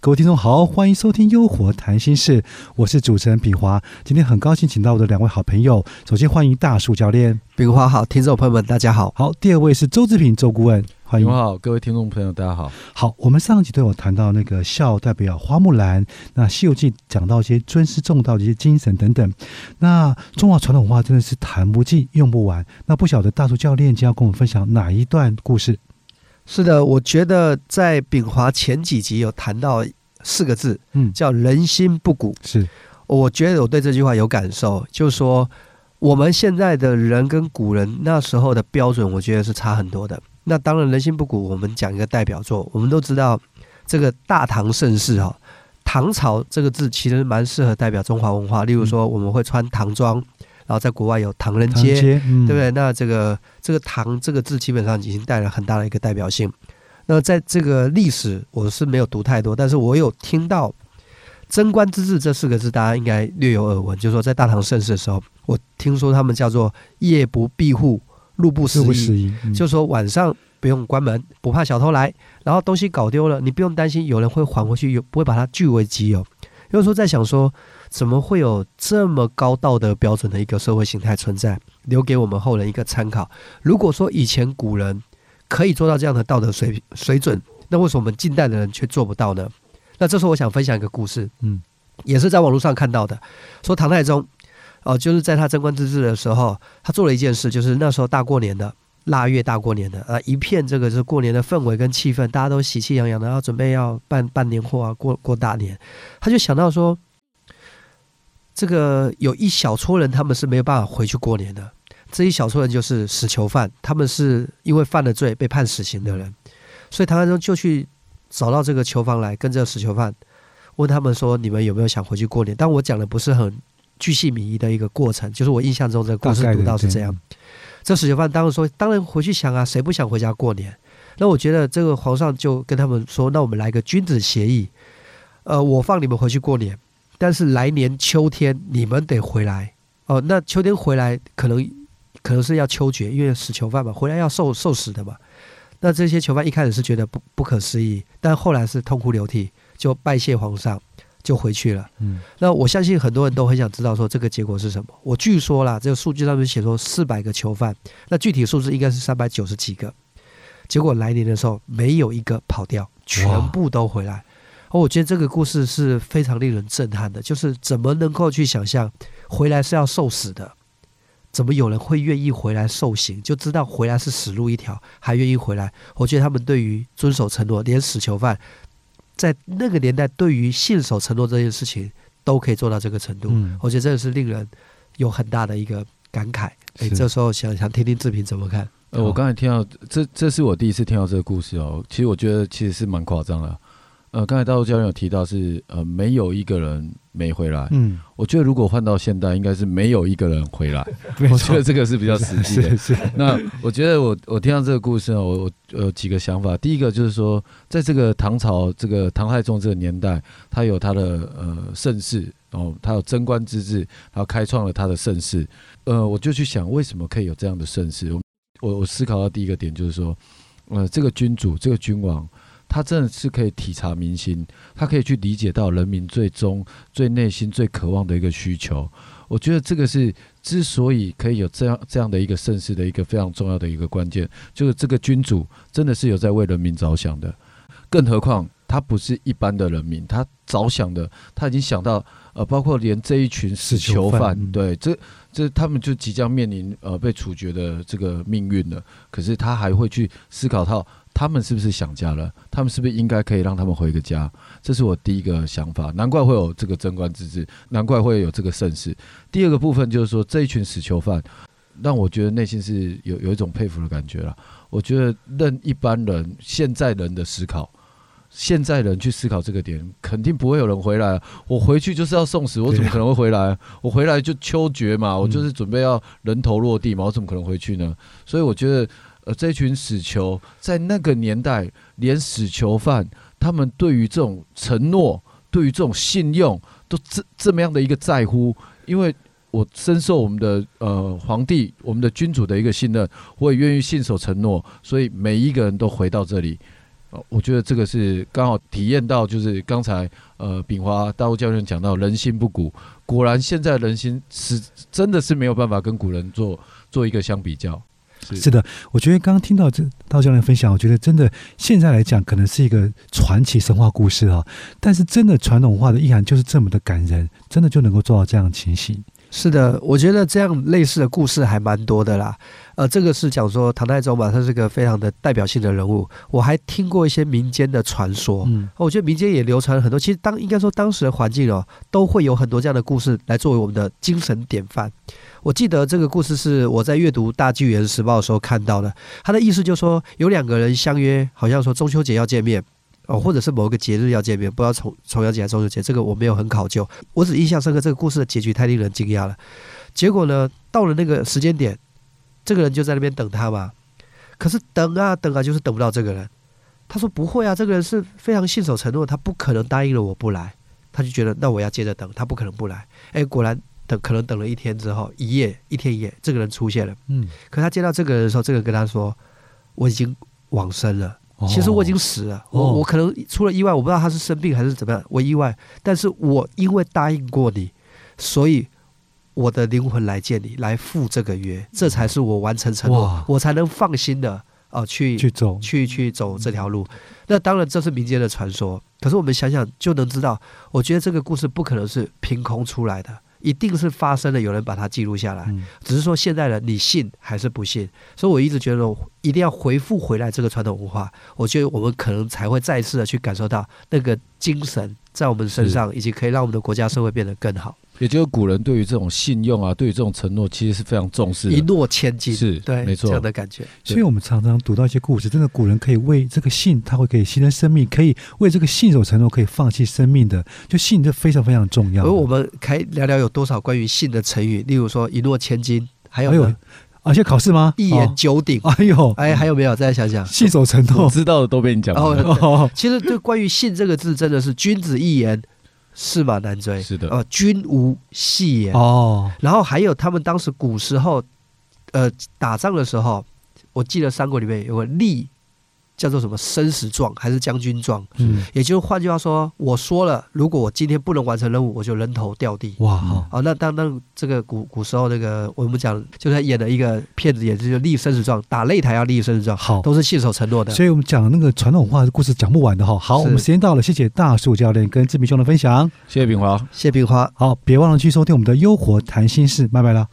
各位听众好，欢迎收听《优活谈心事》，我是主持人炳华。今天很高兴请到我的两位好朋友，首先欢迎大树教练，炳华好，听众朋友们大家好。好，第二位是周志平周顾问，欢迎。好，各位听众朋友大家好。好，我们上一集都有谈到那个孝代表花木兰，那《西游记》讲到一些尊师重道的一些精神等等。那中华传统文化真的是谈不尽用不完。那不晓得大叔教练将要跟我们分享哪一段故事？是的，我觉得在炳华前几集有谈到四个字，嗯，叫人心不古。是，我觉得我对这句话有感受，就是说我们现在的人跟古人那时候的标准，我觉得是差很多的。那当然，人心不古，我们讲一个代表作，我们都知道这个大唐盛世哈，唐朝这个字其实蛮适合代表中华文化。例如说，我们会穿唐装。然后在国外有唐人街，对不对？那这个这个“唐”这个字基本上已经带了很大的一个代表性。那在这个历史，我是没有读太多，但是我有听到“贞观之治”这四个字，大家应该略有耳闻。就是说，在大唐盛世的时候，我听说他们叫做“夜不闭户，路不拾遗”，就是说晚上不用关门，不怕小偷来，然后东西搞丢了，你不用担心有人会还回去，有不会把它据为己有。有时候在想说。怎么会有这么高道德标准的一个社会形态存在？留给我们后人一个参考。如果说以前古人可以做到这样的道德水水准，那为什么我们近代的人却做不到呢？那这时候我想分享一个故事，嗯，也是在网络上看到的，说唐太宗哦，就是在他贞观之治的时候，他做了一件事，就是那时候大过年的腊月大过年的啊，一片这个是过年的氛围跟气氛，大家都喜气洋洋的，然后准备要办办年货啊，过过大年，他就想到说。这个有一小撮人，他们是没有办法回去过年的。这一小撮人就是死囚犯，他们是因为犯了罪被判死刑的人，所以唐太宗就去找到这个囚房来，跟这个死囚犯问他们说：“你们有没有想回去过年？”但我讲的不是很巨细靡遗的一个过程，就是我印象中这个故事读到是这样。这死囚犯当时说：“当然回去想啊，谁不想回家过年？”那我觉得这个皇上就跟他们说：“那我们来个君子协议，呃，我放你们回去过年。”但是来年秋天你们得回来哦。那秋天回来可能可能是要秋决，因为死囚犯嘛，回来要受受死的嘛。那这些囚犯一开始是觉得不不可思议，但后来是痛哭流涕，就拜谢皇上，就回去了。嗯，那我相信很多人都很想知道说这个结果是什么。我据说啦，这个数据上面写说四百个囚犯，那具体数字应该是三百九十几个。结果来年的时候没有一个跑掉，全部都回来。哦，我觉得这个故事是非常令人震撼的，就是怎么能够去想象回来是要受死的？怎么有人会愿意回来受刑？就知道回来是死路一条，还愿意回来？我觉得他们对于遵守承诺，连死囚犯在那个年代对于信守承诺这件事情都可以做到这个程度，我觉得这个是令人有很大的一个感慨。哎，这时候想想听听志平怎么看？呃，我刚才听到这，这是我第一次听到这个故事哦。其实我觉得其实是蛮夸张的。呃，刚才大陆教练有提到是呃，没有一个人没回来。嗯，我觉得如果换到现代，应该是没有一个人回来。我觉得这个是比较实际的。是是。那我觉得我我听到这个故事呢，我我有几个想法。第一个就是说，在这个唐朝这个唐太宗这个年代，他有他的呃盛世，然后他有贞观之治，然后开创了他的盛世。呃，我就去想，为什么可以有这样的盛世？我我思考到第一个点就是说，呃，这个君主，这个君王。他真的是可以体察民心，他可以去理解到人民最终、最内心最渴望的一个需求。我觉得这个是之所以可以有这样这样的一个盛世的一个非常重要的一个关键，就是这个君主真的是有在为人民着想的。更何况他不是一般的人民，他着想的他已经想到呃，包括连这一群死囚犯，对，这这他们就即将面临呃被处决的这个命运了。可是他还会去思考到。他们是不是想家了？他们是不是应该可以让他们回个家？这是我第一个想法。难怪会有这个贞观之治，难怪会有这个盛世。第二个部分就是说，这一群死囚犯，让我觉得内心是有有一种佩服的感觉了。我觉得，任一般人现在人的思考，现在人去思考这个点，肯定不会有人回来。我回去就是要送死，我怎么可能会回来？我回来就秋决嘛，我就是准备要人头落地嘛，我怎么可能回去呢？所以我觉得。呃，这群死囚在那个年代，连死囚犯他们对于这种承诺、对于这种信用，都这这么样的一个在乎。因为我深受我们的呃皇帝、我们的君主的一个信任，我也愿意信守承诺，所以每一个人都回到这里。我觉得这个是刚好体验到，就是刚才呃炳华大陆教练讲到人心不古，果然现在人心是真的是没有办法跟古人做做一个相比较。是的，我觉得刚刚听到这道教练分享，我觉得真的现在来讲可能是一个传奇神话故事啊，但是真的传统文化的意涵就是这么的感人，真的就能够做到这样的情形。是的，我觉得这样类似的故事还蛮多的啦。呃，这个是讲说唐太宗嘛，他是个非常的代表性的人物。我还听过一些民间的传说，嗯，我觉得民间也流传了很多。其实当应该说当时的环境哦，都会有很多这样的故事来作为我们的精神典范。我记得这个故事是我在阅读《大纪元时报》的时候看到的，他的意思就是说有两个人相约，好像说中秋节要见面。哦，或者是某一个节日要见面，不知道重重阳节还是中秋节，这个我没有很考究。我只印象深刻，这个故事的结局太令人惊讶了。结果呢，到了那个时间点，这个人就在那边等他嘛。可是等啊等啊，就是等不到这个人。他说不会啊，这个人是非常信守承诺，他不可能答应了我不来。他就觉得那我要接着等，他不可能不来。哎，果然等，可能等了一天之后，一夜一天一夜，这个人出现了。嗯，可他见到这个人的时候，这个人跟他说：“我已经往生了。”其实我已经死了，我我可能出了意外，我不知道他是生病还是怎么样，我意外。但是我因为答应过你，所以我的灵魂来见你，来赴这个约，这才是我完成承诺，我才能放心的啊去去走去去走这条路。那当然这是民间的传说，可是我们想想就能知道，我觉得这个故事不可能是凭空出来的。一定是发生了，有人把它记录下来，只是说现在的你信还是不信？所以我一直觉得一定要回复回来这个传统文化，我觉得我们可能才会再次的去感受到那个精神在我们身上，以及可以让我们的国家社会变得更好。也就是古人对于这种信用啊，对于这种承诺，其实是非常重视，一诺千金，是对，没错，这样的感觉。所以我们常常读到一些故事，真的古人可以为这个信，他会可以牺牲生命，可以为这个信守承诺，可以放弃生命的，就信这非常非常重要。而我们可以聊聊有多少关于信的成语，例如说一诺千金，还有有而且考试吗？一言九鼎。哎呦，哎，还有没有？再想想，信守承诺，知道的都被你讲了。其实对。关于信这个字，真的是君子一言。驷马难追，是的，呃，君无戏言哦。然后还有他们当时古时候，呃，打仗的时候，我记得三国里面有个立。叫做什么生死状还是将军状？嗯，也就是换句话说，我说了，如果我今天不能完成任务，我就人头掉地。哇，好，那当当这个古古时候那个我们讲，就是演的一个片子，也是就立生死状，打擂台要立生死状，好，都是信守承诺的。所以我们讲那个传统文化的故事讲不完的哈。好，我们时间到了，谢谢大树教练跟志明兄的分享，谢谢炳华，谢炳华。好，别忘了去收听我们的优活谈心事，拜拜了。